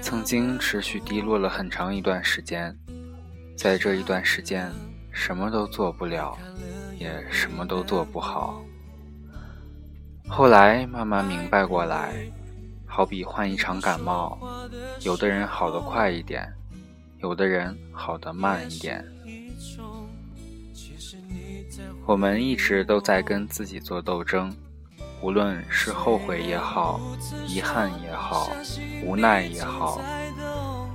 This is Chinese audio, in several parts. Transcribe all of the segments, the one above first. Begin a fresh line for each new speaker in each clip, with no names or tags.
曾经持续低落了很长一段时间，在这一段时间，什么都做不了，也什么都做不好。后来慢慢明白过来，好比患一场感冒，有的人好得快一点，有的人好得慢一点。我们一直都在跟自己做斗争，无论是后悔也好，遗憾也好，无奈也好，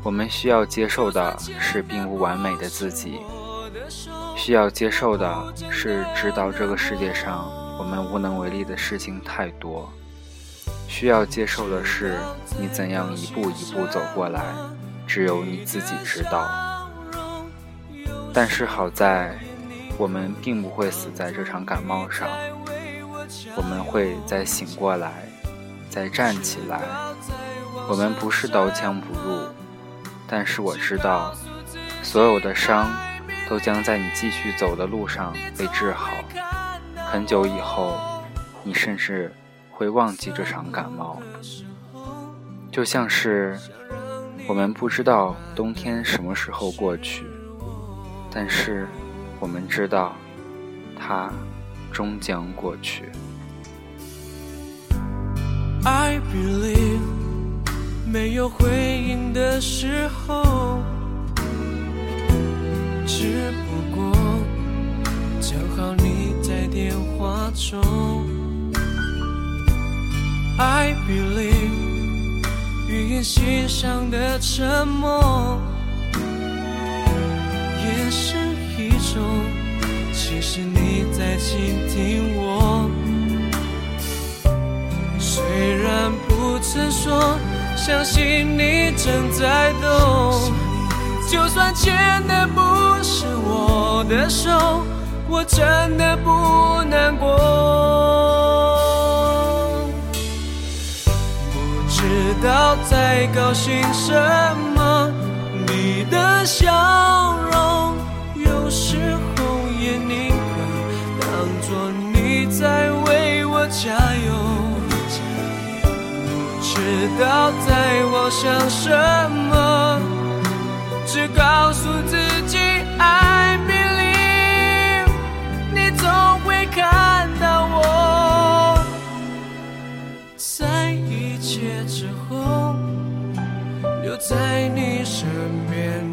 我们需要接受的是并不完美的自己，需要接受的是知道这个世界上我们无能为力的事情太多，需要接受的是你怎样一步一步走过来，只有你自己知道。但是好在。我们并不会死在这场感冒上，我们会再醒过来，再站起来。我们不是刀枪不入，但是我知道，所有的伤都将在你继续走的路上被治好。很久以后，你甚至会忘记这场感冒。就像是我们不知道冬天什么时候过去，但是。我们知道，它终将过去。
I believe，没有回应的时候，只不过正好你在电话中。I believe，语言欣赏的沉默，也是。一种，其实你在倾听我。虽然不曾说，相信你正在懂。就算牵的不是我的手，我真的不难过。不知道在高兴什么，你的笑容。说你在为我加油，不知道在妄想什么，只告诉自己 I believe，你总会看到我，在一切之后，留在你身边。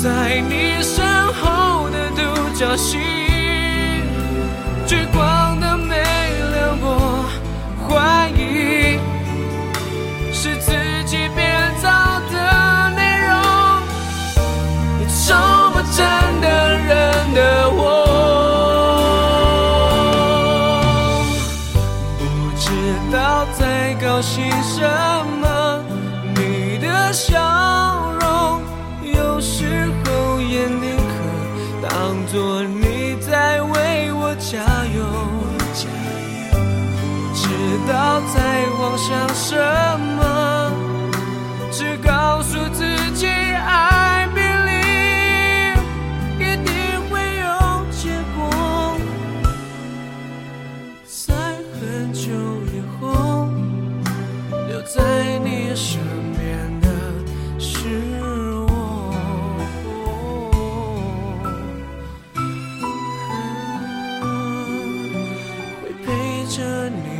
在你身后的独角戏，聚光灯没亮过，怀疑是自己编造的内容，你从不真的人的我。不知道在高兴什么？你的笑想什么？只告诉自己，爱别离一定会有结果。在很久以后，留在你身边的是我。会陪着你。